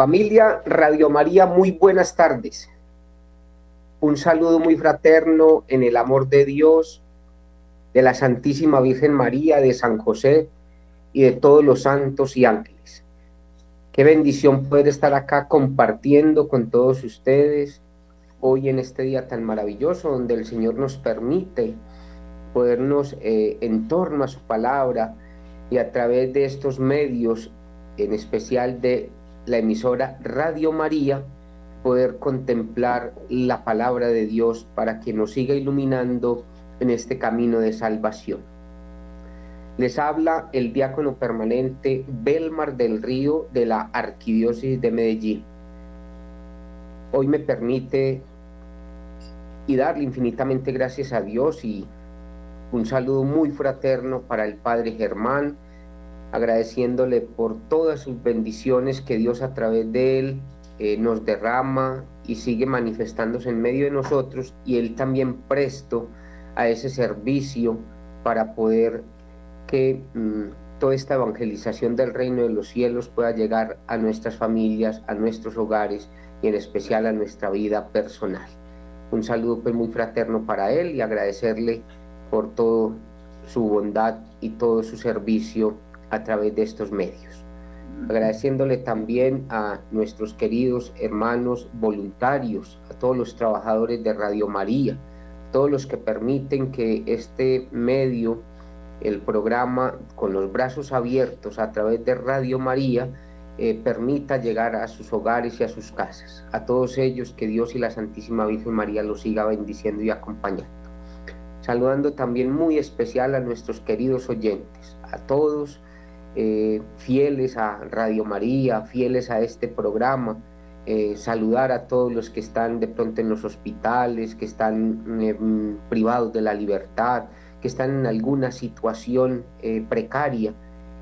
Familia Radio María, muy buenas tardes. Un saludo muy fraterno en el amor de Dios, de la Santísima Virgen María, de San José y de todos los santos y ángeles. Qué bendición poder estar acá compartiendo con todos ustedes hoy en este día tan maravilloso donde el Señor nos permite podernos eh, en torno a su palabra y a través de estos medios, en especial de la emisora Radio María, poder contemplar la palabra de Dios para que nos siga iluminando en este camino de salvación. Les habla el diácono permanente Belmar del Río de la Arquidiócesis de Medellín. Hoy me permite y darle infinitamente gracias a Dios y un saludo muy fraterno para el Padre Germán, agradeciéndole por todas sus bendiciones que Dios a través de él eh, nos derrama y sigue manifestándose en medio de nosotros y él también presto a ese servicio para poder que mm, toda esta evangelización del reino de los cielos pueda llegar a nuestras familias, a nuestros hogares y en especial a nuestra vida personal. Un saludo pues muy fraterno para él y agradecerle por todo su bondad y todo su servicio a través de estos medios. Agradeciéndole también a nuestros queridos hermanos voluntarios, a todos los trabajadores de Radio María, todos los que permiten que este medio, el programa con los brazos abiertos a través de Radio María, eh, permita llegar a sus hogares y a sus casas. A todos ellos que Dios y la Santísima Virgen María los siga bendiciendo y acompañando. Saludando también muy especial a nuestros queridos oyentes, a todos eh, fieles a Radio María, fieles a este programa, eh, saludar a todos los que están de pronto en los hospitales, que están eh, privados de la libertad, que están en alguna situación precaria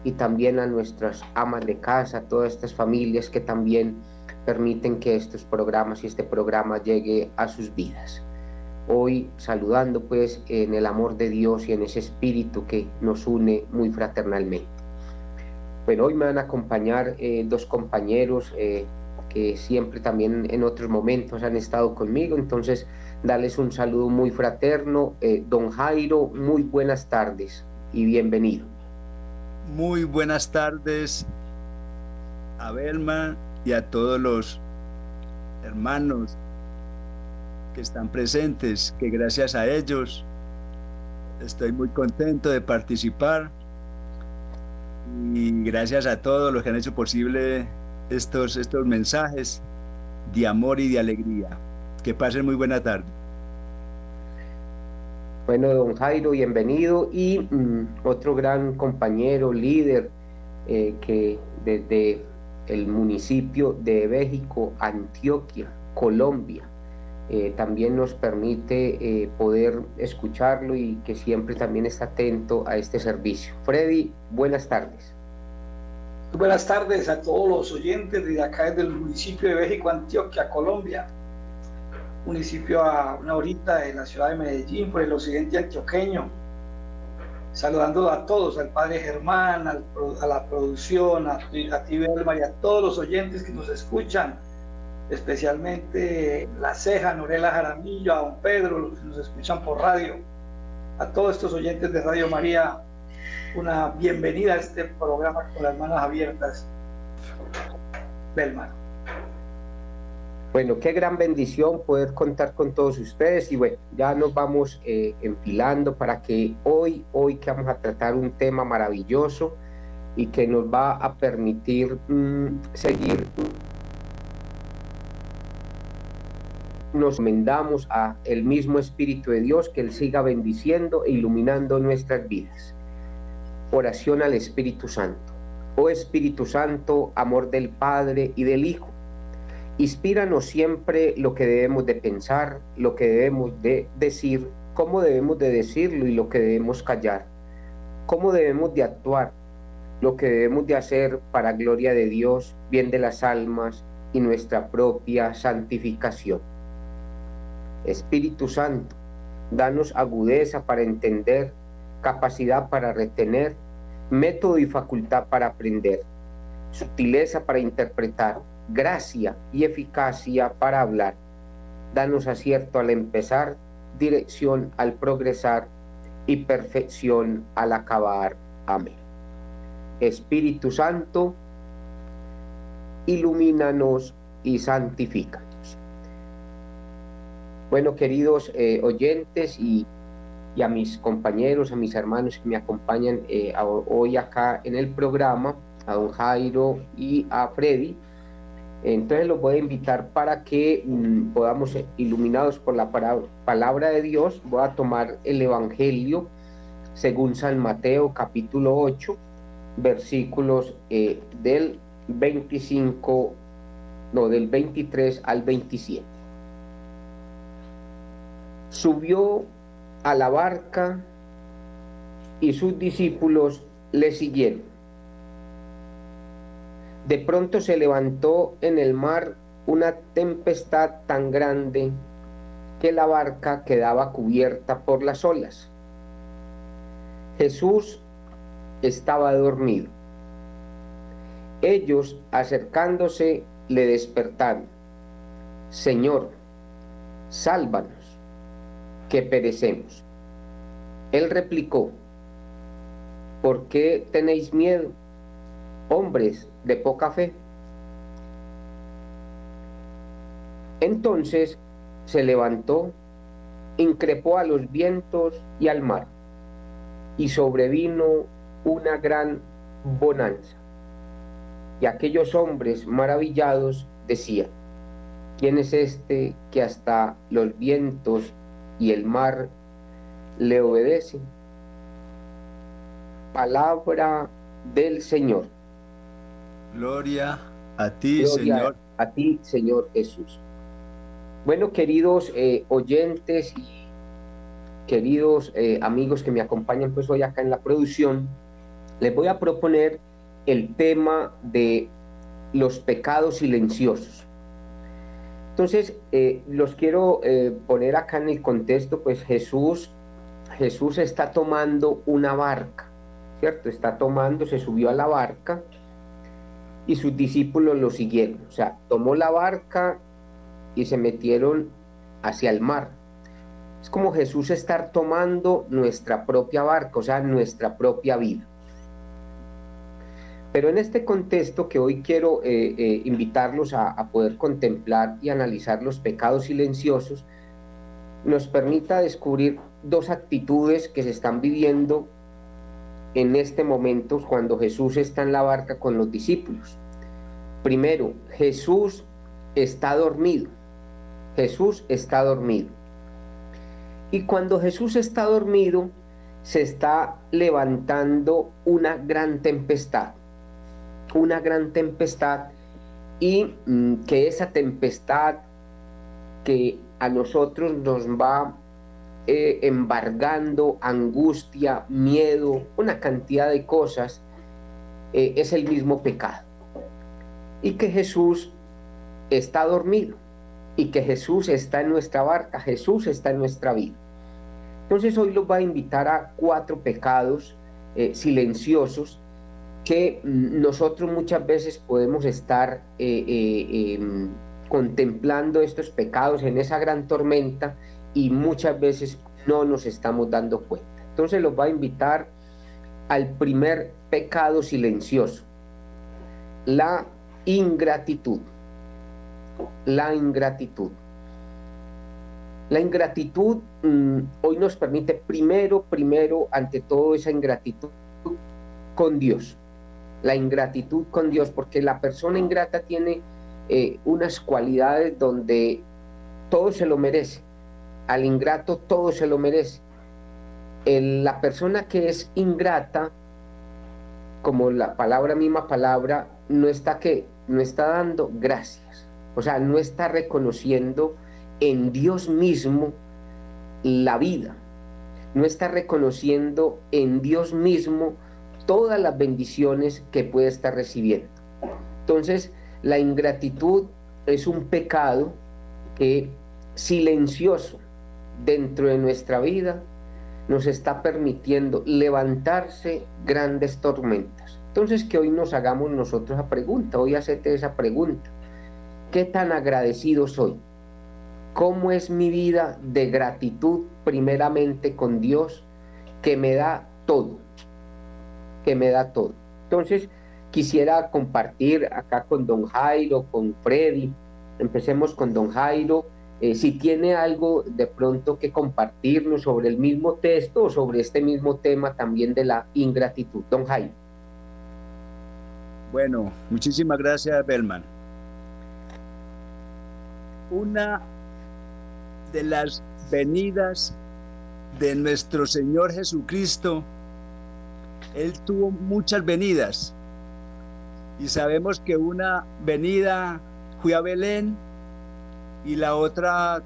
y también a nuestras amas de casa, todas estas familias que también permiten que estos programas y este programa llegue a sus vidas. Hoy saludando pues en el amor de Dios y en ese espíritu que nos une muy fraternalmente. Bueno, hoy me van a acompañar eh, dos compañeros eh, que siempre también en otros momentos han estado conmigo, entonces darles un saludo muy fraterno. Eh, don Jairo, muy buenas tardes y bienvenido. Muy buenas tardes a Belma y a todos los hermanos que están presentes, que gracias a ellos estoy muy contento de participar y gracias a todos los que han hecho posible estos, estos mensajes de amor y de alegría. Que pasen muy buena tarde. Bueno, don Jairo, bienvenido. Y mm, otro gran compañero, líder, eh, que desde el municipio de México, Antioquia, Colombia, eh, también nos permite eh, poder escucharlo y que siempre también está atento a este servicio. Freddy, buenas tardes. Buenas tardes a todos los oyentes de acá del municipio de México, Antioquia, Colombia, municipio a una horita de la ciudad de Medellín, por el occidente antioqueño. Saludando a todos, al padre Germán, a la producción, a, a ti, y a todos los oyentes que nos escuchan especialmente La Ceja, Norela Jaramillo, a don Pedro, los que nos escuchan por radio, a todos estos oyentes de Radio María, una bienvenida a este programa con las manos abiertas. Belmar. Bueno, qué gran bendición poder contar con todos ustedes y bueno, ya nos vamos eh, enfilando para que hoy, hoy que vamos a tratar un tema maravilloso y que nos va a permitir mm, seguir nos mendamos a el mismo Espíritu de Dios que Él siga bendiciendo e iluminando nuestras vidas. Oración al Espíritu Santo. Oh Espíritu Santo, amor del Padre y del Hijo, inspíranos siempre lo que debemos de pensar, lo que debemos de decir, cómo debemos de decirlo y lo que debemos callar, cómo debemos de actuar, lo que debemos de hacer para gloria de Dios, bien de las almas y nuestra propia santificación. Espíritu Santo, danos agudeza para entender, capacidad para retener, método y facultad para aprender, sutileza para interpretar, gracia y eficacia para hablar. Danos acierto al empezar, dirección al progresar y perfección al acabar. Amén. Espíritu Santo, ilumínanos y santifícanos. Bueno, queridos eh, oyentes y, a mis compañeros, a mis hermanos que me acompañan eh, hoy acá en el programa, a don Jairo y a Freddy, entonces los voy a invitar para que mm, podamos, ser iluminados por la palabra de Dios, voy a tomar el Evangelio según San Mateo capítulo 8, versículos eh, del 25, no, del 23 al 27. Subió a la barca y sus discípulos le siguieron. De pronto se levantó en el mar una tempestad tan grande que la barca quedaba cubierta por las olas. Jesús estaba dormido. Ellos, acercándose, le despertaron. Señor, sálvanos, que perecemos. Él replicó, ¿por qué tenéis miedo, hombres de poca fe? Entonces se levantó, increpó a los vientos y al mar, y sobrevino una gran bonanza. Y aquellos hombres maravillados decían, ¿quién es este que hasta los vientos y el mar le obedecen? Palabra del Señor. Gloria a ti, Señor. A ti, Señor Jesús. Bueno, queridos eh, oyentes y queridos eh, amigos que me acompañan pues hoy acá en la producción, les voy a proponer el tema de los pecados silenciosos. Entonces, eh, los quiero eh, poner acá en el contexto, pues Jesús, Jesús está tomando una barca, ¿cierto? Está tomando, se subió a la barca y sus discípulos lo siguieron. O sea, tomó la barca y se metieron hacia el mar. Es como Jesús estar tomando nuestra propia barca, o sea, nuestra propia vida. Pero en este contexto que hoy quiero eh, eh, invitarlos a, a, poder contemplar y analizar los pecados silenciosos, nos permita descubrir dos actitudes que se están viviendo en este momento cuando Jesús está en la barca con los discípulos. Primero, Jesús está dormido. Jesús está dormido. Y cuando Jesús está dormido, se está levantando una gran tempestad una gran tempestad y mm, que esa tempestad que a nosotros nos va eh, embargando angustia, miedo, una cantidad de cosas, eh, es el mismo pecado. Y que Jesús está dormido y que Jesús está en nuestra barca, Jesús está en nuestra vida. Entonces hoy los va a invitar a cuatro pecados eh, silenciosos que nosotros muchas veces podemos estar eh, eh, em, contemplando estos pecados en esa gran tormenta y muchas veces no nos estamos dando cuenta. Entonces los va a invitar al primer pecado silencioso, la ingratitud. La ingratitud. La ingratitud mm, hoy nos permite primero, primero, ante todo esa ingratitud con Dios la ingratitud con Dios, porque la persona ingrata tiene eh, unas cualidades donde todo se lo merece. Al ingrato todo se lo merece. la persona que es ingrata, como la palabra misma palabra, no está que no está dando gracias. O sea, no está reconociendo en Dios mismo la vida. No está reconociendo en Dios mismo todas las bendiciones que puede estar recibiendo. Entonces, la ingratitud es un pecado que silencioso dentro de nuestra vida nos está permitiendo levantarse grandes tormentas. Entonces, que hoy nos hagamos nosotros la pregunta, hoy hacete esa pregunta. ¿Qué tan agradecido soy? ¿Cómo es mi vida de gratitud primeramente con Dios que me da todo? Que me da todo. Entonces, quisiera compartir acá con don Jairo, con Freddy. Empecemos con don Jairo. Eh, si tiene algo de pronto que compartirnos sobre el mismo texto o sobre este mismo tema también de la ingratitud. Don Jairo. Bueno, muchísimas gracias, Belman una de las venidas de nuestro Señor Jesucristo, Él tuvo muchas venidas. Y sabemos que una venida fue a Belén y la otra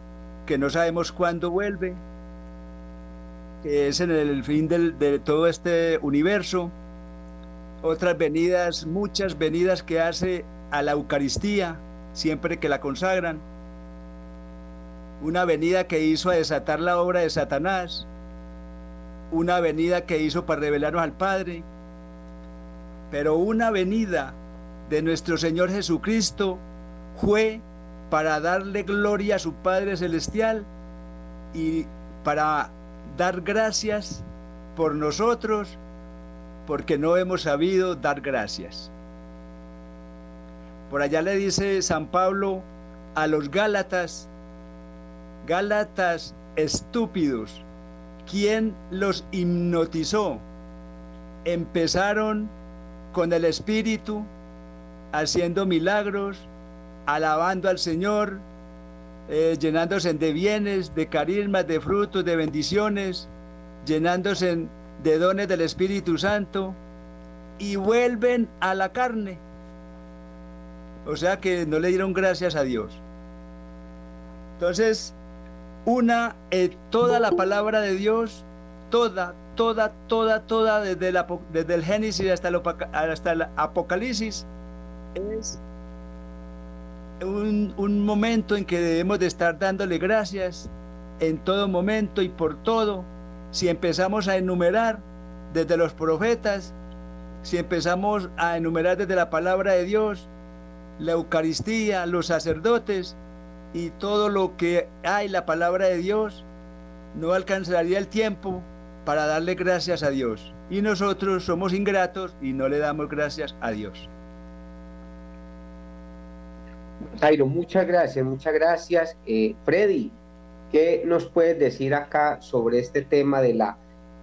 que no sabemos cuándo vuelve, que es en el fin de todo este universo. Otras venidas, muchas venidas que hace a la Eucaristía, siempre que la consagran una venida que hizo a desatar la obra de Satanás, una venida que hizo para revelarnos al Padre, pero una venida de nuestro Señor Jesucristo fue para darle gloria a su Padre Celestial y para dar gracias por nosotros, porque no hemos sabido dar gracias. Por allá le dice San Pablo a los Gálatas, Gálatas estúpidos, ¿quién los hipnotizó? Empezaron con el Espíritu, haciendo milagros, alabando al Señor, eh, llenándose de bienes, de carismas, de frutos, de bendiciones, llenándose de dones del Espíritu Santo y vuelven a la carne. O sea que no le dieron gracias a Dios. Entonces, una, eh, toda la palabra de Dios, toda, toda, toda, toda, desde el, Génesis hasta el, hasta el Apocalipsis, es un, un momento en que debemos de estar dándole gracias en todo momento y por todo. Si empezamos a enumerar desde los profetas, si empezamos a enumerar desde la palabra de Dios, la Eucaristía, los sacerdotes, y todo lo que hay, la palabra de Dios, no alcanzaría el tiempo para darle gracias a Dios. Y nosotros somos ingratos y no le damos gracias a Dios. Jairo, muchas gracias, muchas gracias. Eh, Freddy, ¿qué nos puedes decir acá sobre este tema de la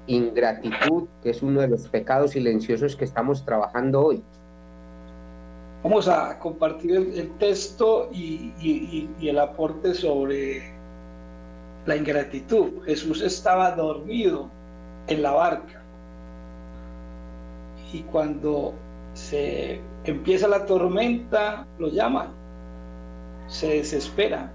ingratitud, que es uno de los pecados silenciosos que estamos trabajando hoy? Vamos a compartir el, texto y, el aporte sobre la ingratitud. Jesús estaba dormido en la barca y cuando se empieza la tormenta lo llama, se desespera.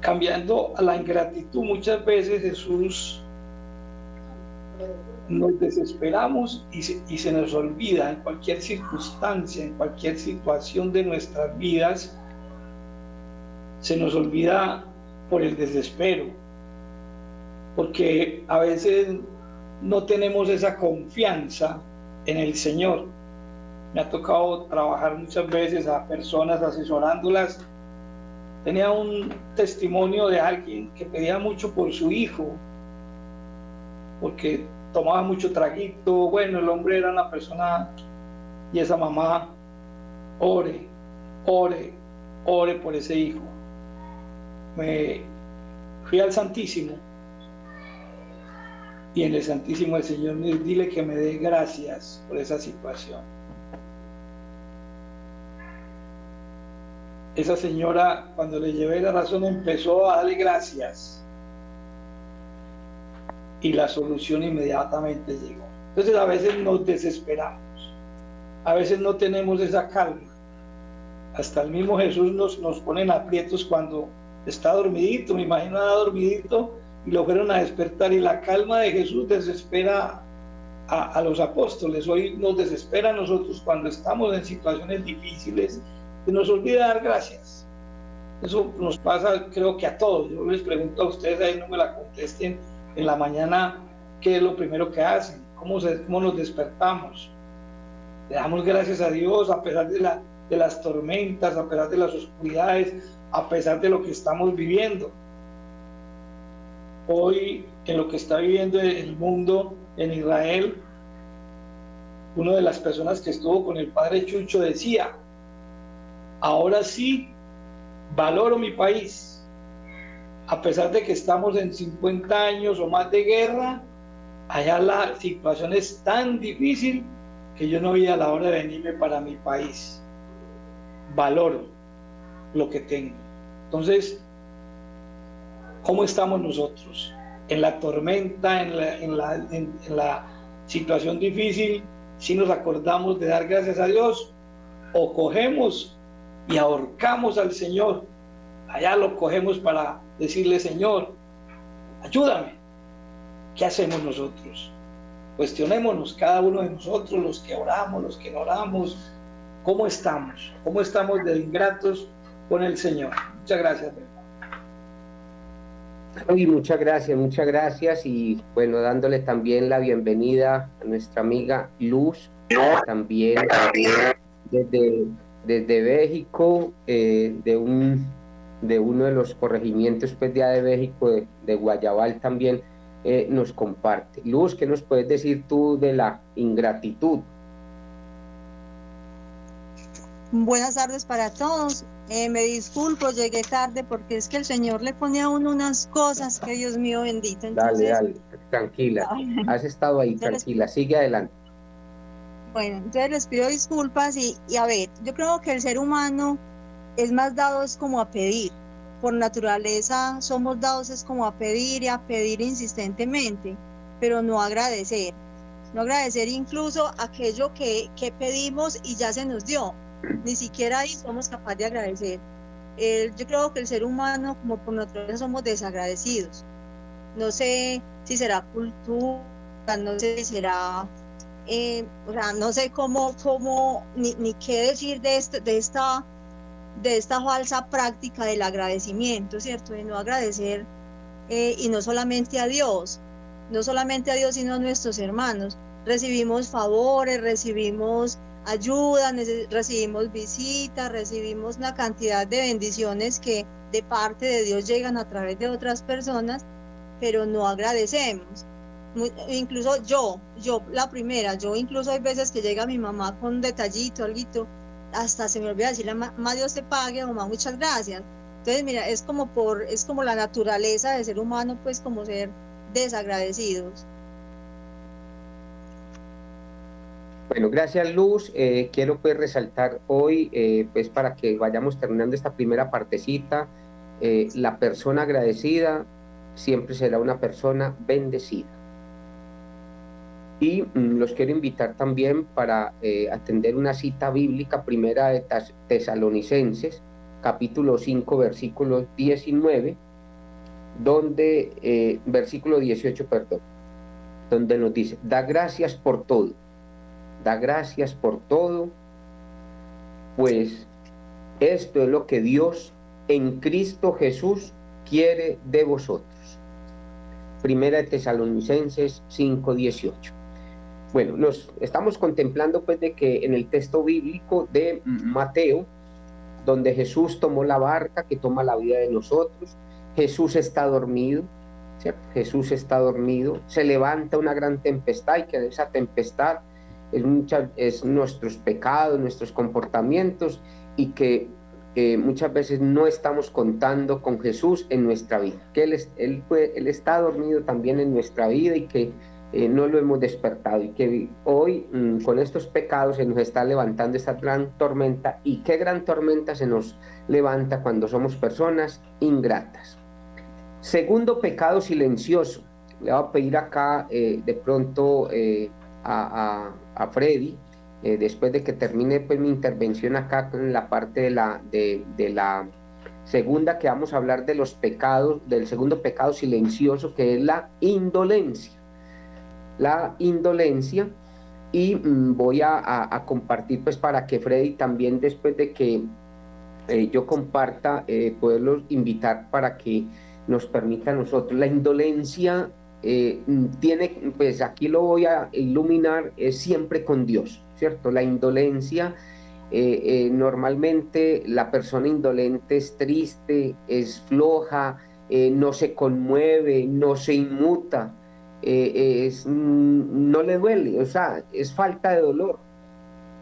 Cambiando a la ingratitud, muchas veces Jesús nos desesperamos y se, nos olvida en cualquier circunstancia, en cualquier situación de nuestras vidas, se nos olvida por el desespero, porque a veces no tenemos esa confianza en el Señor. Me ha tocado trabajar muchas veces a personas asesorándolas. Tenía un testimonio de alguien que pedía mucho por su hijo, porque tomaba mucho traguito, bueno, el hombre era una persona y esa mamá, ore, ore, ore por ese hijo. Me fui al Santísimo y en el Santísimo el Señor dile que me dé gracias por esa situación. Esa señora, cuando le llevé la razón, empezó a darle gracias y la solución inmediatamente llegó. Entonces a veces nos desesperamos, a veces no tenemos esa calma. Hasta el mismo Jesús nos, nos pone en aprietos cuando está dormidito, me imagino era dormidito y lo fueron a despertar y la calma de Jesús desespera a, a, los apóstoles. Hoy nos desespera a nosotros cuando estamos en situaciones difíciles y nos olvida dar gracias. Eso nos pasa creo que a todos. Yo les pregunto a ustedes, ahí no me la contesten, en la mañana, ¿qué es lo primero que hacen? ¿Cómo, se, cómo nos despertamos? Le damos gracias a Dios a pesar de, la, de las tormentas, a pesar de las oscuridades, a pesar de lo que estamos viviendo. Hoy, en lo que está viviendo el mundo en Israel, una de las personas que estuvo con el padre Chucho decía, ahora sí valoro mi país. A pesar de que estamos en 50 años o más de guerra, allá la situación es tan difícil que yo no vi a la hora de venirme para mi país. Valoro lo que tengo. Entonces, ¿cómo estamos nosotros? En la tormenta, en la, en la, en, la situación difícil, si nos acordamos de dar gracias a Dios o cogemos y ahorcamos al Señor. Allá lo cogemos para decirle, Señor, ayúdame. ¿Qué hacemos nosotros? Cuestionémonos cada uno de nosotros, los que oramos, los que no oramos, cómo estamos, cómo estamos de ingratos con el Señor. Muchas gracias. Y muchas gracias, muchas gracias y bueno, dándole también la bienvenida a nuestra amiga Luz, también desde desde México, eh, de, un, de uno de los corregimientos pues, de, de México, de, Guayabal también, eh, nos comparte. Luz, ¿qué nos puedes decir tú de la ingratitud? Buenas tardes para todos. Eh, me disculpo, llegué tarde porque es que el Señor le pone a uno unas cosas que Dios mío bendito. dale, dale, tranquila. Has estado ahí, tranquila, sigue adelante. Bueno, entonces les pido disculpas y, a ver, yo creo que el ser humano es más dado es como a pedir. Por naturaleza somos dados es como a pedir y a pedir insistentemente, pero no agradecer. No agradecer incluso aquello que, que pedimos y ya se nos dio. Ni siquiera ahí somos capaces de agradecer. yo creo que el ser humano, como por naturaleza, somos desagradecidos. No sé si será cultura, no sé si será eh, o sea, no sé cómo, cómo ni, ni qué decir de, esto, de, esta, de esta falsa práctica del agradecimiento, ¿cierto? De no agradecer, eh, y no solamente a Dios, no solamente a Dios, sino a nuestros hermanos. Recibimos favores, recibimos ayuda, recibimos visitas, recibimos una cantidad de bendiciones que de parte de Dios llegan a través de otras personas, pero no agradecemos incluso yo, yo la primera, yo incluso hay veces que llega mi mamá con un detallito, algo, hasta se me olvida decirle, mamá Dios te pague, mamá muchas gracias. Entonces, mira, es como por, es como la naturaleza de ser humano, pues como ser desagradecidos. Bueno, gracias Luz. Eh, quiero pues resaltar hoy, eh, pues para que vayamos terminando esta primera partecita, eh, la persona agradecida siempre será una persona bendecida. Y mm, los quiero invitar también para eh, atender una cita bíblica primera de Tesalonicenses, capítulo 5, versículo 19, donde, eh, versículo 18, perdón, donde nos dice, da gracias por todo, da gracias por todo, pues esto es lo que Dios en Cristo Jesús quiere de vosotros. Primera de Tesalonicenses 5, 18. Bueno, nos estamos contemplando pues de que en el texto bíblico de Mateo, donde Jesús tomó la barca que toma la vida de nosotros, Jesús está dormido, ¿cierto? Jesús está dormido, se levanta una gran tempestad y que esa tempestad es, muchas, es nuestros pecados, nuestros comportamientos y que muchas veces no estamos contando con Jesús en nuestra vida, que él, él, él está dormido también en nuestra vida y que eh, no lo hemos despertado y que hoy mm, con estos pecados se nos está levantando esta gran tormenta y qué gran tormenta se nos levanta cuando somos personas ingratas. Segundo pecado silencioso. Le voy a pedir acá eh, de pronto eh, a, Freddy, después de que termine pues, mi intervención acá en la parte de la, de, de la segunda que vamos a hablar de los pecados, del segundo pecado silencioso que es la indolencia la indolencia y mm, voy a, compartir pues para que Freddy también después de que eh, yo comparta, eh, poderlos invitar para que nos permita a nosotros. La indolencia eh, tiene, pues aquí lo voy a iluminar, es siempre con Dios, ¿cierto? La indolencia, eh, normalmente la persona indolente es triste, es floja, no se conmueve, no se inmuta, es, mm, no le duele, o sea, es falta de dolor.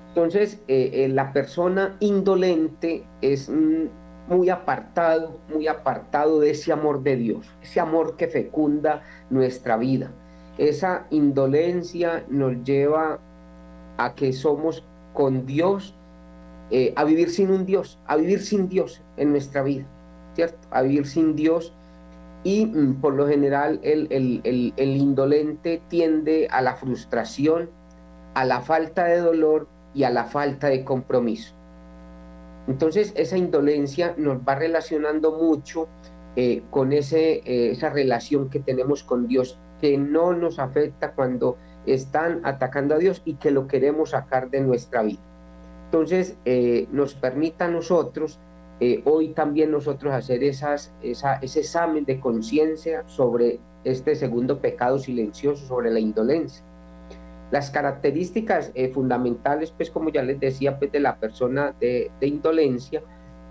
Entonces, la persona indolente es mm, muy apartado, muy apartado de ese amor de Dios, ese amor que fecunda nuestra vida. Esa indolencia nos lleva a que somos con Dios, eh, a vivir sin un Dios, a vivir sin Dios en nuestra vida, ¿cierto? A vivir sin Dios y mm, por lo general el, el indolente tiende a la frustración, a la falta de dolor y a la falta de compromiso. Entonces esa indolencia nos va relacionando mucho eh, con ese, eh, esa relación que tenemos con Dios, que no nos afecta cuando están atacando a Dios y que lo queremos sacar de nuestra vida. Entonces eh, nos permita a nosotros hoy también nosotros hacer esas, esa, ese examen de conciencia sobre este segundo pecado silencioso, sobre la indolencia. Las características eh, fundamentales, pues como ya les decía, pues de la persona de, indolencia,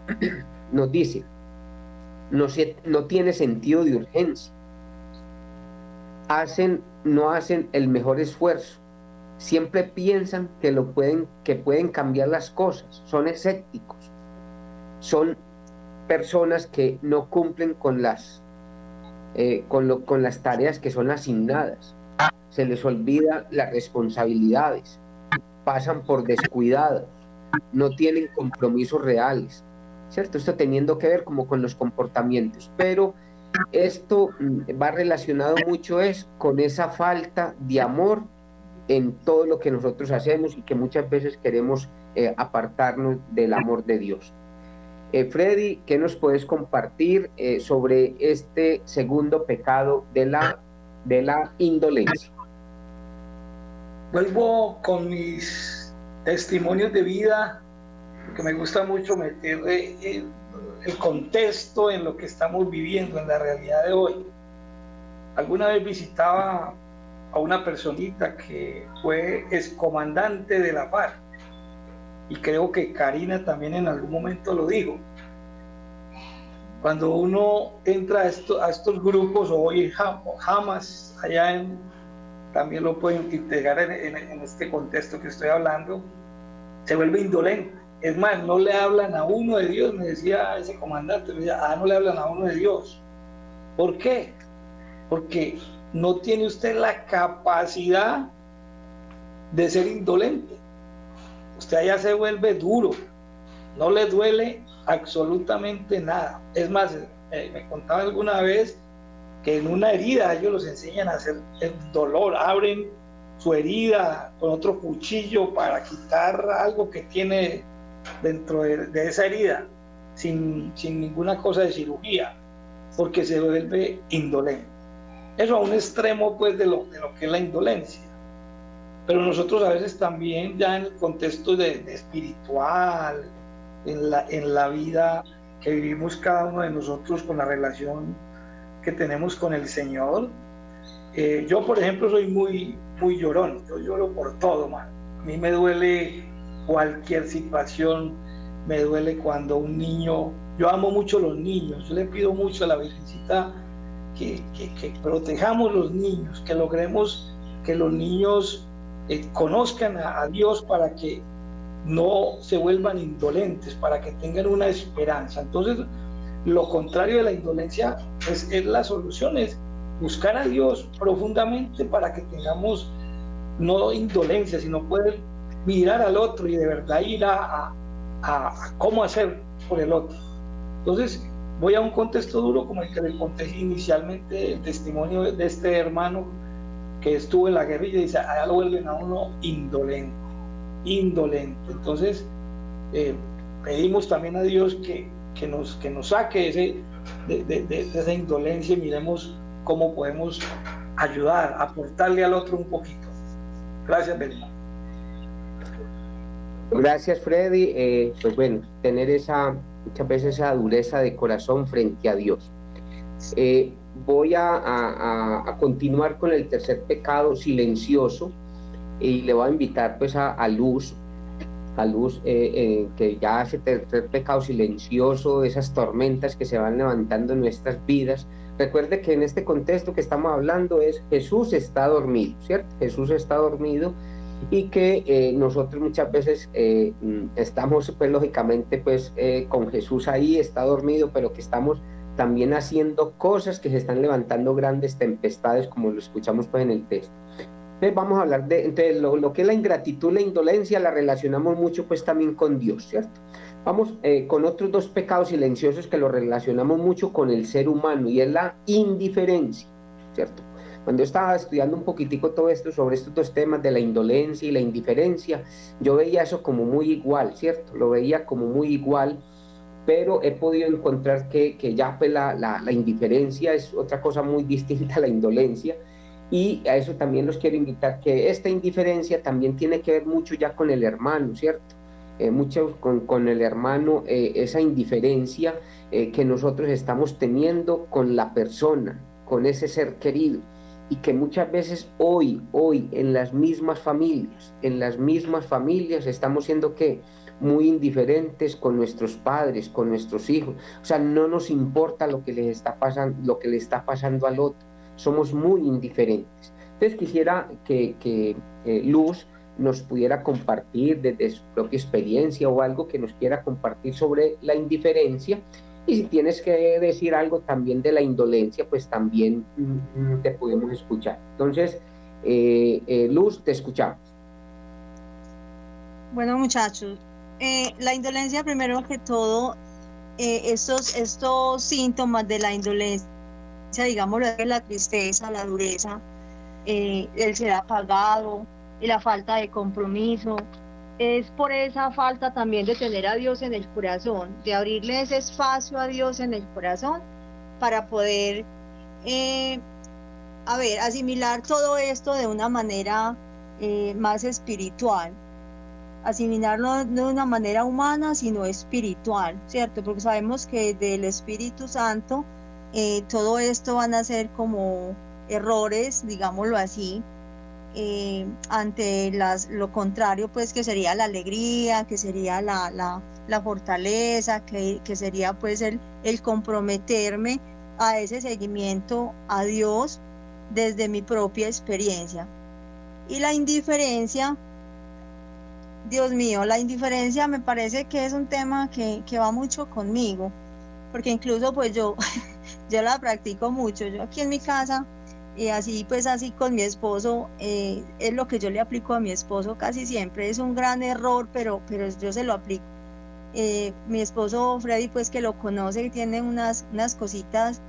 nos dice, no, no tiene sentido de urgencia, hacen, no hacen el mejor esfuerzo, siempre piensan que, lo pueden, que pueden cambiar las cosas, son escépticos, son personas que no cumplen con las, eh, con, lo, con las tareas que son asignadas se les olvida las responsabilidades, pasan por descuidados, no tienen compromisos reales, ¿cierto? Esto teniendo que ver como con los comportamientos, pero esto mm, va relacionado mucho es con esa falta de amor en todo lo que nosotros hacemos y que muchas veces queremos eh, apartarnos del amor de Dios. Eh, Freddy, ¿qué nos puedes compartir eh, sobre este segundo pecado de la, de la indolencia? Vuelvo con mis testimonios de vida, que me gusta mucho meter el, el contexto en lo que estamos viviendo, en la realidad de hoy. Alguna vez visitaba a una personita que fue excomandante de la FARC y creo que Karina también en algún momento lo dijo. Cuando uno entra a, estos grupos, o hoy jamás allá en también lo pueden integrar en, este contexto que estoy hablando, se vuelve indolente. Es más, no le hablan a uno de Dios, me decía ese comandante, me decía, ah, no le hablan a uno de Dios. ¿Por qué? Porque no tiene usted la capacidad de ser indolente. Usted allá se vuelve duro, no le duele absolutamente nada. Es más, eh, me contaba alguna vez que en una herida ellos los enseñan a hacer el dolor, abren su herida con otro cuchillo para quitar algo que tiene dentro de, esa herida, sin, ninguna cosa de cirugía, porque se vuelve indolente. Eso a un extremo pues de lo, de lo que es la indolencia. Pero nosotros a veces también ya en el contexto de, espiritual, en la, en la vida que vivimos cada uno de nosotros con la relación que tenemos con el Señor. Eh, yo, por ejemplo, soy muy, muy llorón, yo lloro por todo, man. A mí me duele cualquier situación, me duele cuando un niño, yo amo mucho a los niños, yo le pido mucho a la Virgencita que, que, protejamos los niños, que logremos que los niños eh, conozcan a, a Dios para que no se vuelvan indolentes, para que tengan una esperanza. Entonces, lo contrario de la indolencia pues, es la solución, es buscar a Dios profundamente para que tengamos no indolencia, sino poder mirar al otro y de verdad ir a, cómo hacer por el otro. Entonces, voy a un contexto duro como el que le conté inicialmente, el testimonio de este hermano que estuvo en la guerrilla y dice, allá lo vuelven a uno indolente, indolente. Entonces, eh, pedimos también a Dios que que nos, que nos saque ese, de, esa indolencia y miremos cómo podemos ayudar, aportarle al otro un poquito. Gracias, Benito. Gracias, Freddy. Eh, pues bueno, tener esa, muchas veces esa dureza de corazón frente a Dios. Eh, voy a, continuar con el tercer pecado silencioso y le voy a invitar pues a, Luz, a Luz eh, eh, que ya hace tercer pecado silencioso, esas tormentas que se van levantando en nuestras vidas. Recuerde que en este contexto que estamos hablando es Jesús está dormido, ¿cierto? Jesús está dormido y que eh, nosotros muchas veces estamos pues lógicamente pues con Jesús ahí, está dormido, pero que estamos también haciendo cosas que se están levantando grandes tempestades, como lo escuchamos pues en el texto. Entonces vamos a hablar de entonces, lo, que es la ingratitud, la indolencia, la relacionamos mucho pues también con Dios, ¿cierto? Vamos eh, con otros dos pecados silenciosos que lo relacionamos mucho con el ser humano y es la indiferencia, ¿cierto? Cuando estaba estudiando un poquitico todo esto sobre estos dos temas de la indolencia y la indiferencia, yo veía eso como muy igual, ¿cierto? Lo veía como muy igual pero he podido encontrar que, que ya pues la, la, indiferencia es otra cosa muy distinta a la indolencia. Y a eso también los quiero invitar, que esta indiferencia también tiene que ver mucho ya con el hermano, ¿cierto? Eh, mucho con, con, el hermano, eh, esa indiferencia eh, que nosotros estamos teniendo con la persona, con ese ser querido. Y que muchas veces hoy, hoy en las mismas familias, en las mismas familias estamos siendo que muy indiferentes con nuestros padres, con nuestros hijos. O sea, no nos importa lo que les está pasando, lo que le está pasando al otro. Somos muy indiferentes. Entonces quisiera que, Luz nos pudiera compartir desde su propia experiencia o algo que nos quiera compartir sobre la indiferencia. Y si tienes que decir algo también de la indolencia, pues también mm, mm, te podemos escuchar. Entonces, eh, eh, Luz, te escuchamos. Bueno, muchachos, eh, la indolencia, primero que todo, eh, estos, estos síntomas de la indolencia, digamos, la tristeza, la dureza, eh, el ser apagado y la falta de compromiso, es por esa falta también de tener a Dios en el corazón, de abrirle ese espacio a Dios en el corazón para poder, a ver, asimilar todo esto de una manera más espiritual asimilarlo de una manera humana, sino espiritual, ¿cierto? Porque sabemos que del Espíritu Santo eh, todo esto van a ser como errores, digámoslo así, eh, ante las, lo contrario, pues que sería la alegría, que sería la, la, la fortaleza, que, que, sería pues el, el comprometerme a ese seguimiento a Dios desde mi propia experiencia. Y la indiferencia, Dios mío, la indiferencia me parece que es un tema que, va mucho conmigo, porque incluso pues yo, yo la practico mucho, yo aquí en mi casa y así pues así con mi esposo, eh, es lo que yo le aplico a mi esposo casi siempre, es un gran error, pero, pero yo se lo aplico. Eh, mi esposo Freddy pues que lo conoce y tiene unas, unas cositas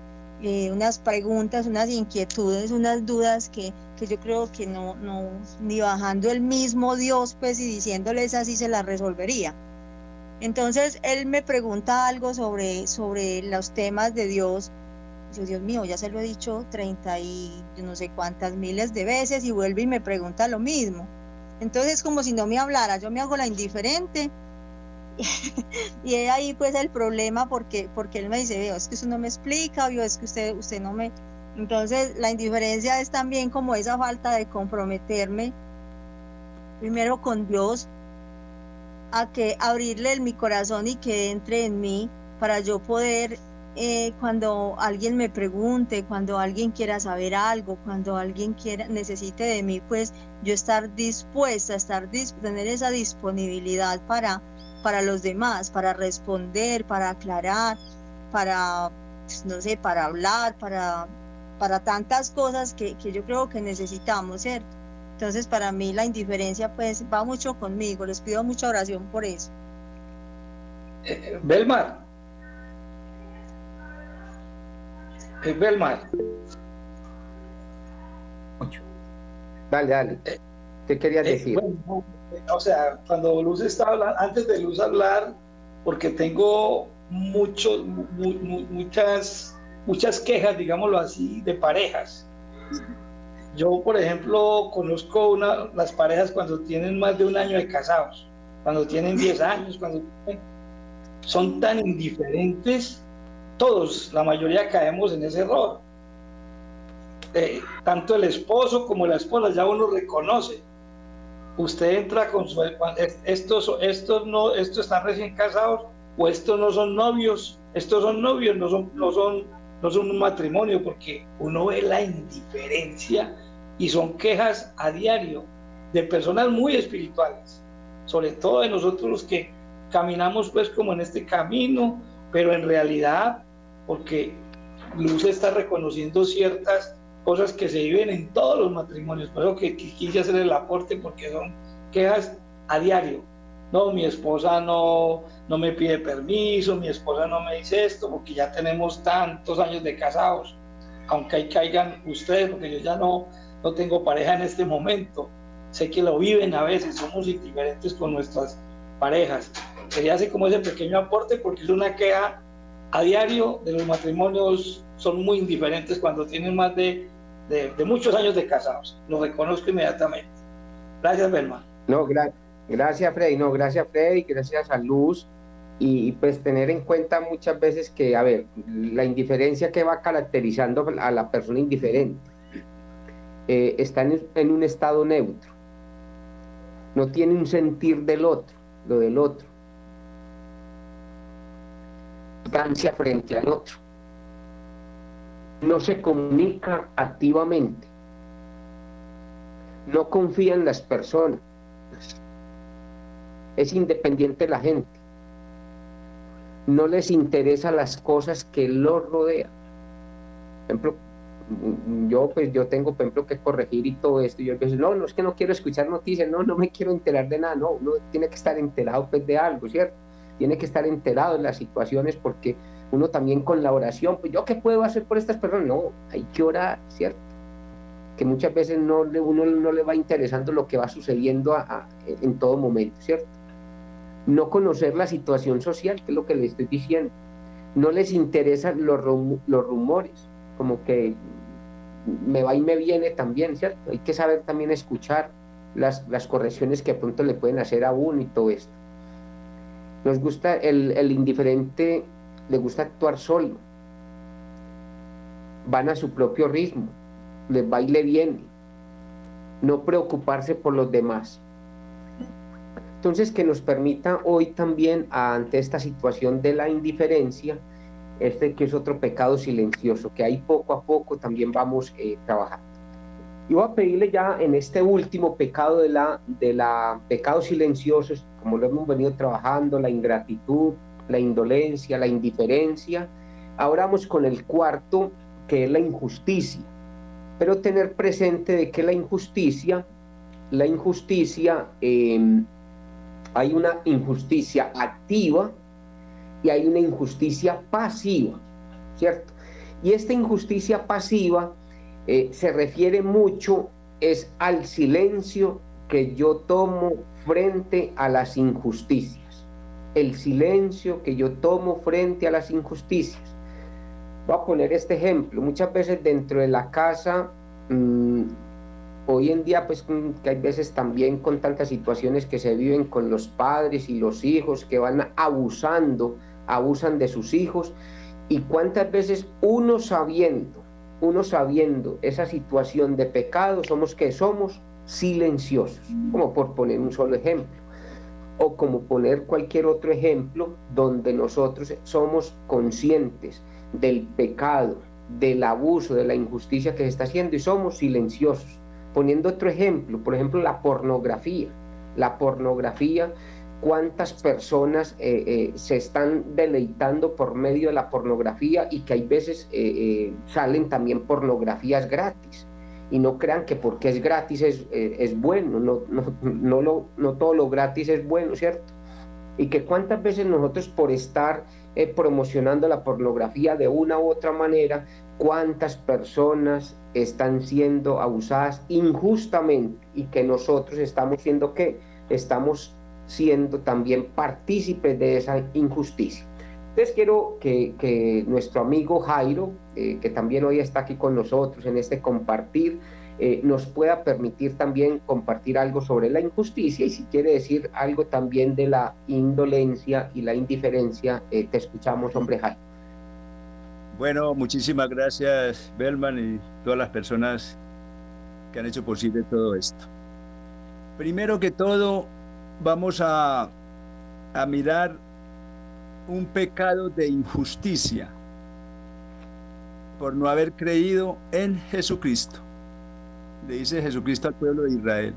eh, unas preguntas, unas inquietudes, unas dudas que, que yo creo que no, no, ni bajando el mismo Dios, pues y diciéndoles así se las resolvería. Entonces él me pregunta algo sobre, sobre los temas de Dios. Yo, Dios mío, ya se lo he dicho 30 y no sé cuántas miles de veces y vuelve y me pregunta lo mismo. Entonces como si no me hablara, yo me hago la indiferente y ahí pues el problema porque, porque él me dice, veo, es que usted no me explica, veo, es que usted, usted no me... Entonces la indiferencia es también como esa falta de comprometerme primero con Dios, a que abrirle mi corazón y que entre en mí para yo poder, eh, cuando alguien me pregunte, cuando alguien quiera saber algo, cuando alguien quiera, necesite de mí, pues yo estar dispuesta, estar tener esa disponibilidad para para los demás, para responder, para aclarar, para, pues, no sé, para hablar, para, para tantas cosas que, que yo creo que necesitamos, ¿cierto? Entonces, para mí la indiferencia pues va mucho conmigo, les pido mucha oración por eso. Eh, Belmar. Eh, Belmar. Dale, dale. ¿Qué querías eh, decir? O sea, cuando Luz estaba hablando, antes de Luz hablar, porque tengo muchos, muchas, muchas quejas, digámoslo así, de parejas. Yo, por ejemplo, conozco una, las parejas cuando tienen más de un año de casados, cuando tienen 10 años, cuando son tan indiferentes, todos, la mayoría caemos en ese error. eh, tanto el esposo como la esposa, ya uno reconoce. Usted entra con su... Estos, estos, no, estos están recién casados o estos no son novios, estos son novios, no son, no son, no son un matrimonio, porque uno ve la indiferencia y son quejas a diario de personas muy espirituales, sobre todo de nosotros los que caminamos pues como en este camino, pero en realidad, porque Luz está reconociendo ciertas cosas que se viven en todos los matrimonios, por eso que quise hacer el aporte porque son quejas a diario. No, mi esposa no, no me pide permiso, mi esposa no me dice esto, porque ya tenemos tantos años de casados, aunque ahí caigan ustedes, porque yo ya no, no tengo pareja en este momento. Sé que lo viven a veces, somos indiferentes con nuestras parejas. Quería hacer como ese pequeño aporte porque es una queja a diario de los matrimonios, son muy indiferentes cuando tienen más de, de, muchos años de casados. Lo reconozco inmediatamente. Gracias, Belma. No, gracias, Freddy. No, gracias, Freddy. Gracias a Luz. Y, pues tener en cuenta muchas veces que, a ver, la indiferencia que va caracterizando a la persona indiferente eh, está en, un estado neutro. No tiene un sentir del otro, lo del otro. Frente al otro. No se comunica activamente. No confía en las personas. Es independiente la gente. No les interesa las cosas que los rodean. Ejemplo, yo pues yo tengo ejemplo que corregir y todo esto yo no, no es que no quiero escuchar noticias, no, no me quiero enterar de nada, no, uno tiene que estar enterado pues de algo, ¿cierto? Tiene que estar enterado de las situaciones porque uno también con la oración, pues yo qué puedo hacer por estas personas, no, hay que orar, ¿cierto? Que muchas veces no le, uno no le va interesando lo que va sucediendo en todo momento, ¿cierto? No conocer la situación social, que es lo que le estoy diciendo. No les interesan los, los rumores, como que me va y me viene también, ¿cierto? Hay que saber también escuchar las, las correcciones que pronto le pueden hacer a uno y todo esto. Nos gusta el, el indiferente, le gusta actuar solo. Van a su propio ritmo, les va viene. No preocuparse por los demás. Entonces, que nos permita hoy también, ante esta situación de la indiferencia, este que es otro pecado silencioso, que ahí poco a poco también vamos eh, trabajando. Y voy a pedirle ya en este último pecado de la, de la pecado silencioso, como lo hemos venido trabajando, la ingratitud, la indolencia, la indiferencia. Ahora vamos con el cuarto, que es la injusticia. Pero tener presente de que la injusticia, la injusticia, em, hay una injusticia activa, y hay una injusticia pasiva, ¿cierto? Y esta injusticia pasiva eh, se refiere mucho es al silencio que yo tomo frente a las injusticias. El silencio que yo tomo frente a las injusticias. Voy a poner este ejemplo. Muchas veces dentro de la casa, mm, hoy en día, pues mm, que hay veces también con tantas situaciones que se viven con los padres y los hijos que van abusando abusan de sus hijos y cuántas veces uno sabiendo, uno sabiendo esa situación de pecado, somos que somos silenciosos, como por poner un solo ejemplo, o como poner cualquier otro ejemplo donde nosotros somos conscientes del pecado, del abuso, de la injusticia que se está haciendo y somos silenciosos. Poniendo otro ejemplo, por ejemplo, la pornografía. La pornografía cuántas personas eh, eh, se están deleitando por medio de la pornografía y que hay veces eh, salen también pornografías gratis. Y no crean que porque es gratis es, es bueno, no, no, no, lo, no todo lo gratis es bueno, ¿cierto? Y que cuántas veces nosotros por estar promocionando la pornografía de una u otra manera, cuántas personas están siendo abusadas injustamente y que nosotros estamos siendo que estamos siendo también partícipes de esa injusticia. Entonces quiero que, nuestro amigo Jairo, eh, que también hoy está aquí con nosotros en este compartir, eh, nos pueda permitir también compartir algo sobre la injusticia y si quiere decir algo también de la indolencia y la indiferencia, eh, te escuchamos, hombre Jairo. Bueno, muchísimas gracias, Belman, y todas las personas que han hecho posible todo esto. Primero que todo, vamos a, a mirar un pecado de injusticia por no haber creído en Jesucristo. Le dice Jesucristo al pueblo de Israel.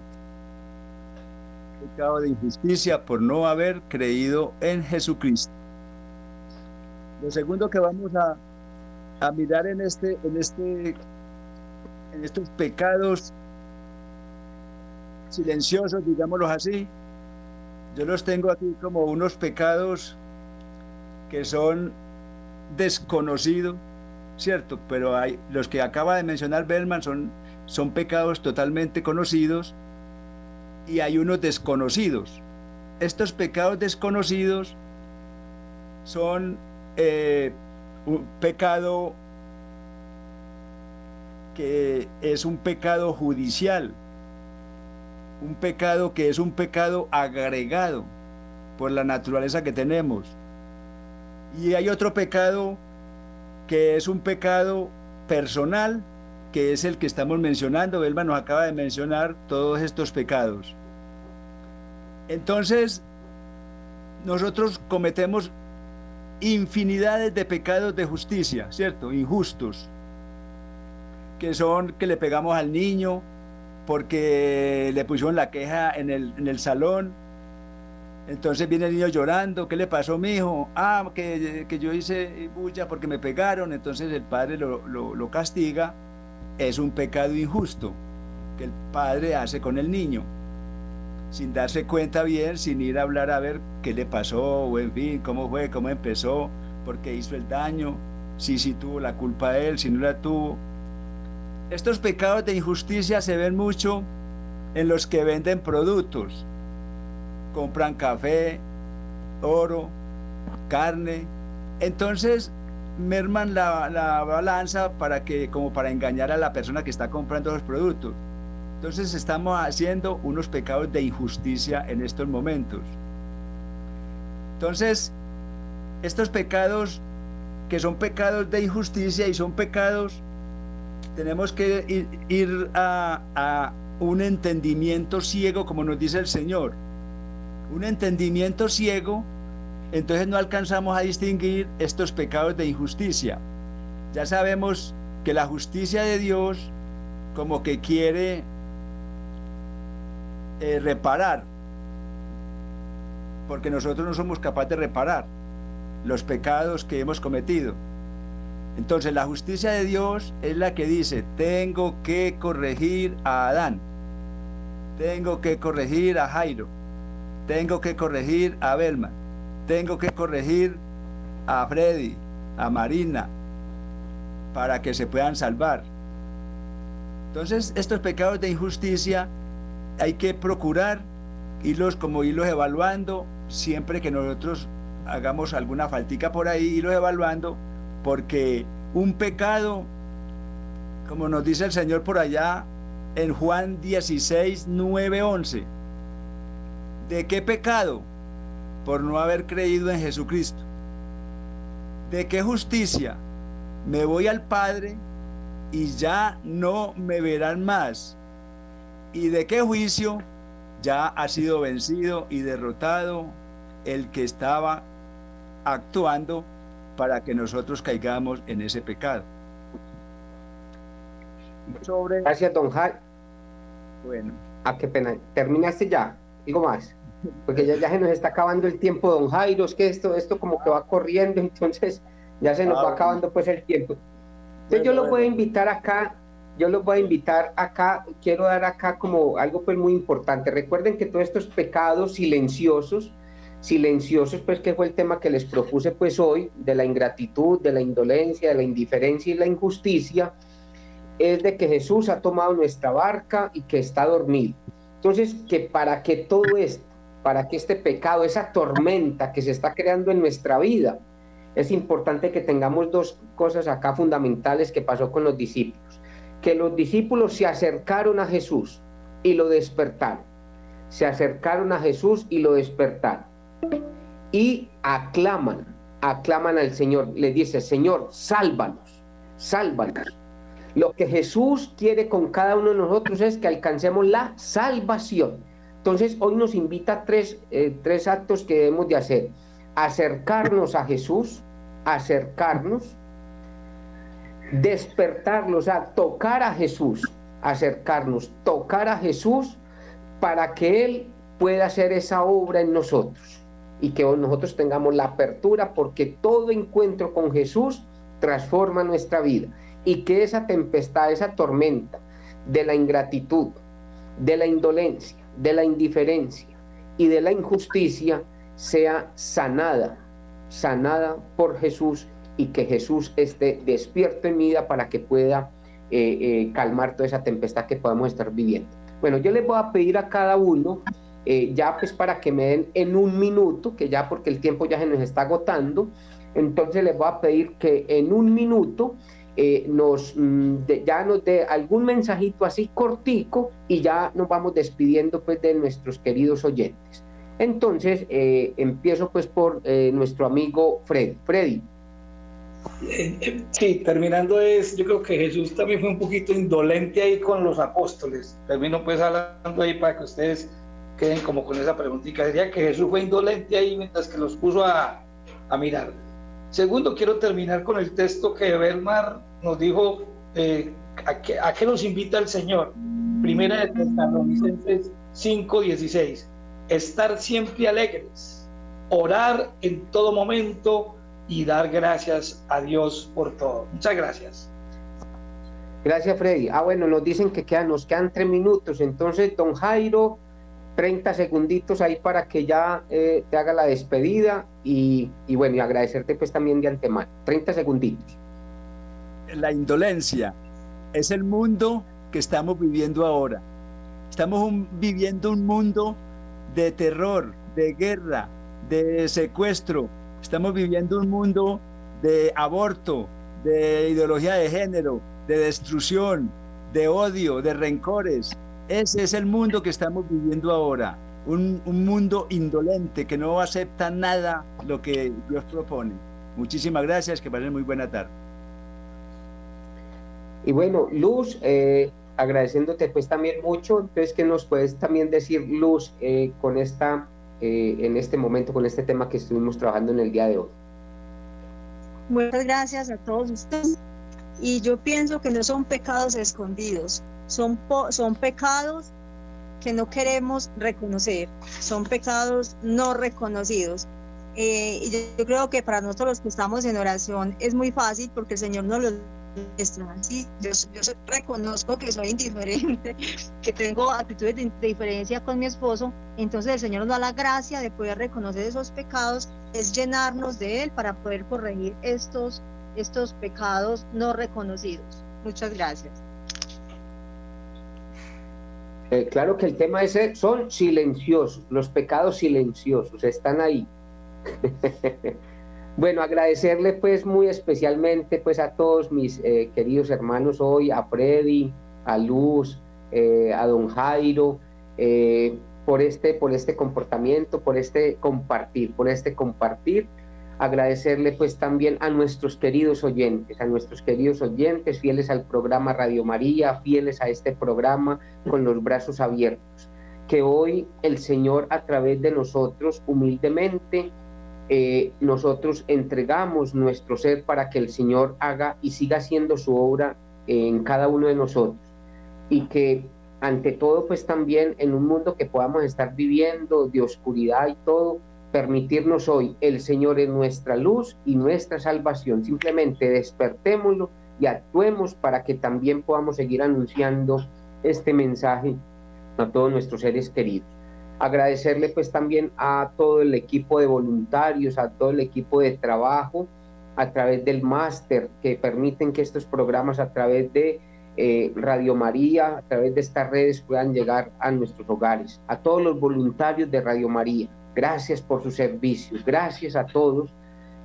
Pecado de injusticia por no haber creído en Jesucristo. Lo segundo que vamos a, a mirar en este, en este, en estos pecados silenciosos, digámoslos así, yo los tengo aquí como unos pecados que son desconocidos, ¿cierto? Pero hay, los que acaba de mencionar Bellman son, son pecados totalmente conocidos y hay unos desconocidos. Estos pecados desconocidos son eh, un pecado que es un pecado judicial, un pecado que es un pecado agregado por la naturaleza que tenemos. Y hay otro pecado que es un pecado personal, que es el que estamos mencionando. Belma nos acaba de mencionar todos estos pecados. Entonces, nosotros cometemos infinidades de pecados de justicia, ¿cierto? Injustos, que son que le pegamos al niño porque le pusieron la queja en el, en el salón. Entonces viene el niño llorando, ¿qué le pasó mi hijo? Ah, que, que, yo hice bulla porque me pegaron, entonces el padre lo, lo, lo castiga. Es un pecado injusto que el padre hace con el niño sin darse cuenta bien, sin ir a hablar a ver qué le pasó, o en fin, cómo fue, cómo empezó, por qué hizo el daño, si sí si tuvo la culpa él, si no la tuvo. Estos pecados de injusticia se ven mucho en los que venden productos. Compran café, oro, carne. Entonces merman la, la balanza para que, como para engañar a la persona que está comprando los productos. Entonces estamos haciendo unos pecados de injusticia en estos momentos. Entonces, estos pecados que son pecados de injusticia y son pecados, tenemos que ir, a, a un entendimiento ciego, como nos dice el Señor. Un entendimiento ciego, entonces no alcanzamos a distinguir estos pecados de injusticia. Ya sabemos que la justicia de Dios como que quiere eh, reparar, porque nosotros no somos capaces de reparar los pecados que hemos cometido. Entonces la justicia de Dios es la que dice, tengo que corregir a Adán, tengo que corregir a Jairo, tengo que corregir a Belman, tengo que corregir a Freddy, a Marina, para que se puedan salvar. Entonces estos pecados de injusticia hay que procurar irlos como irlos evaluando siempre que nosotros hagamos alguna faltica por ahí, irlos evaluando, porque un pecado, como nos dice el Señor por allá en Juan 16, 9, 11, ¿de qué pecado? Por no haber creído en Jesucristo. ¿De qué justicia? Me voy al Padre y ya no me verán más ¿Y de qué juicio ya ha sido vencido y derrotado el que estaba actuando para que nosotros caigamos en ese pecado? Sobre... Gracias, don Jairo. Bueno. Ah, qué pena. ¿Terminaste ya? Digo más. Porque ya, ya se nos está acabando el tiempo, don Jairo. Es que esto, esto como que va corriendo, entonces ya se nos ah, va acabando pues el tiempo. Entonces yo lo voy a invitar acá yo los voy a invitar acá, quiero dar acá como algo pues muy importante. Recuerden que todos estos pecados silenciosos, silenciosos pues que fue el tema que les propuse pues hoy, de la ingratitud, de la indolencia, de la indiferencia y la injusticia, es de que Jesús ha tomado nuestra barca y que está dormido. Entonces, que para que todo esto, para que este pecado, esa tormenta que se está creando en nuestra vida, es importante que tengamos dos cosas acá fundamentales que pasó con los discípulos que los discípulos se acercaron a Jesús y lo despertaron. Se acercaron a Jesús y lo despertaron. Y aclaman aclaman al Señor, le dice, Señor, sálvanos, sálvanos. Lo que Jesús quiere con cada uno de nosotros es que alcancemos la salvación. Entonces, hoy nos invita a tres, eh, tres actos que debemos de hacer. Acercarnos a Jesús, acercarnos, despertarnos, a tocar a Jesús, acercarnos, tocar a Jesús para que Él pueda hacer esa obra en nosotros y que nosotros tengamos la apertura porque todo encuentro con Jesús transforma nuestra vida y que esa tempestad, esa tormenta de la ingratitud, de la indolencia, de la indiferencia y de la injusticia sea sanada, sanada por Jesús y que Jesús esté despierto en vida para que pueda eh, eh, calmar toda esa tempestad que podemos estar viviendo. Bueno, yo les voy a pedir a cada uno, eh, ya pues para que me den en un minuto, que ya porque el tiempo ya se nos está agotando, entonces les voy a pedir que en un minuto eh, nos mm, ya nos dé algún mensajito así cortico y ya nos vamos despidiendo pues de nuestros queridos oyentes. Entonces eh, empiezo pues por nuestro amigo Freddy. Freddy. Sí, terminando es, yo creo que Jesús también fue un poquito indolente ahí con los apóstoles. Termino pues hablando ahí para que ustedes queden como con esa preguntita. Diría que Jesús fue indolente ahí mientras que los puso a, a mirar. Segundo, quiero terminar con el texto que Belmar nos dijo, eh, a, qué, a, qué, nos invita el Señor. Primera de Tesalonicenses 5, 16. Estar siempre alegres, orar en todo momento, y dar gracias a Dios por todo. Muchas gracias. Gracias, Freddy. Ah, bueno, nos dicen que quedan, nos quedan tres minutos. Entonces, don Jairo, 30 segunditos ahí para que ya eh, te haga la despedida y, y, bueno, y agradecerte pues también de antemano. 30 segunditos. La indolencia es el mundo que estamos viviendo ahora. Estamos viviendo un mundo de terror, de guerra, de secuestro, Estamos viviendo un mundo de aborto, de ideología de género, de destrucción, de odio, de rencores. Ese es el mundo que estamos viviendo ahora. Un, un, mundo indolente que no acepta nada lo que Dios propone. Muchísimas gracias, que pasen muy buena tarde. Y bueno, Luz, eh, agradeciéndote pues también mucho, entonces que nos puedes también decir, Luz, eh, con esta eh, en este momento con este tema que estuvimos trabajando en el día de hoy. Muchas gracias a todos ustedes. Y yo pienso que no son pecados escondidos, son, son pecados que no queremos reconocer, son pecados no reconocidos. Eh, y yo, yo, creo que para nosotros los que estamos en oración es muy fácil porque el Señor nos los Sí, yo, yo reconozco que soy indiferente, que tengo actitudes de, de, diferencia con mi esposo, entonces el Señor nos da la gracia de poder reconocer esos pecados, es llenarnos de Él para poder corregir estos, estos pecados no reconocidos. Muchas gracias. Eh, claro que el tema ese son silenciosos, los pecados silenciosos están ahí. Bueno, agradecerle pues muy especialmente pues a todos mis eh, queridos hermanos hoy, a Freddy, a Luz, eh, a don Jairo, por, este, por este comportamiento, por este compartir, por este compartir. Agradecerle pues también a nuestros queridos oyentes, a nuestros queridos oyentes, fieles al programa Radio María, fieles a este programa con los brazos abiertos. Que hoy el Señor a través de nosotros humildemente eh, nosotros entregamos nuestro ser para que el Señor haga y siga haciendo su obra en cada uno de nosotros. Y que ante todo, pues también en un mundo que podamos estar viviendo de oscuridad y todo, permitirnos hoy, el Señor es nuestra luz y nuestra salvación. Simplemente despertémoslo y actuemos para que también podamos seguir anunciando este mensaje a todos nuestros seres queridos agradecerle pues también a todo el equipo de voluntarios, a todo el equipo de trabajo a través del máster que permiten que estos programas a través de eh, Radio María, a través de estas redes puedan llegar a nuestros hogares, a todos los voluntarios de Radio María. Gracias por su servicio, gracias a todos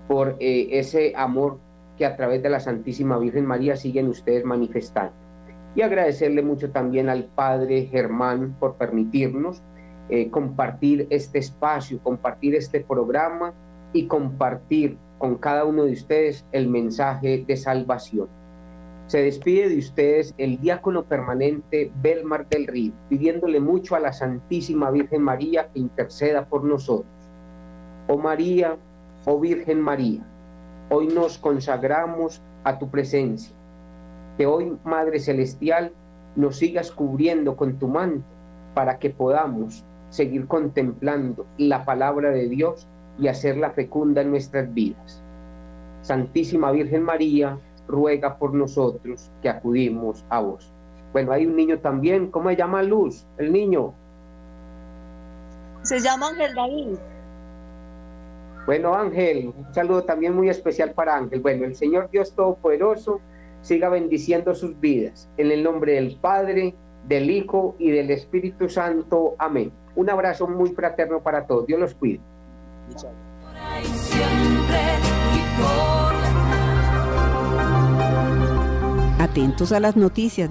por eh, ese amor que a través de la Santísima Virgen María siguen ustedes manifestando. Y agradecerle mucho también al Padre Germán por permitirnos eh, compartir este espacio, compartir este programa y compartir con cada uno de ustedes el mensaje de salvación. Se despide de ustedes el diácono permanente Belmar del Río, pidiéndole mucho a la Santísima Virgen María que interceda por nosotros. Oh María, oh Virgen María, hoy nos consagramos a tu presencia. Que hoy, Madre Celestial, nos sigas cubriendo con tu manto para que podamos seguir contemplando la palabra de Dios y hacerla fecunda en nuestras vidas. Santísima Virgen María, ruega por nosotros que acudimos a vos. Bueno, hay un niño también, ¿cómo se llama Luz? El niño. Se llama Ángel David. Bueno, Ángel, un saludo también muy especial para Ángel. Bueno, el Señor Dios Todopoderoso siga bendiciendo sus vidas. En el nombre del Padre, del Hijo y del Espíritu Santo. Amén. Un abrazo muy fraterno para todos. Dios los cuide. Atentos a las noticias.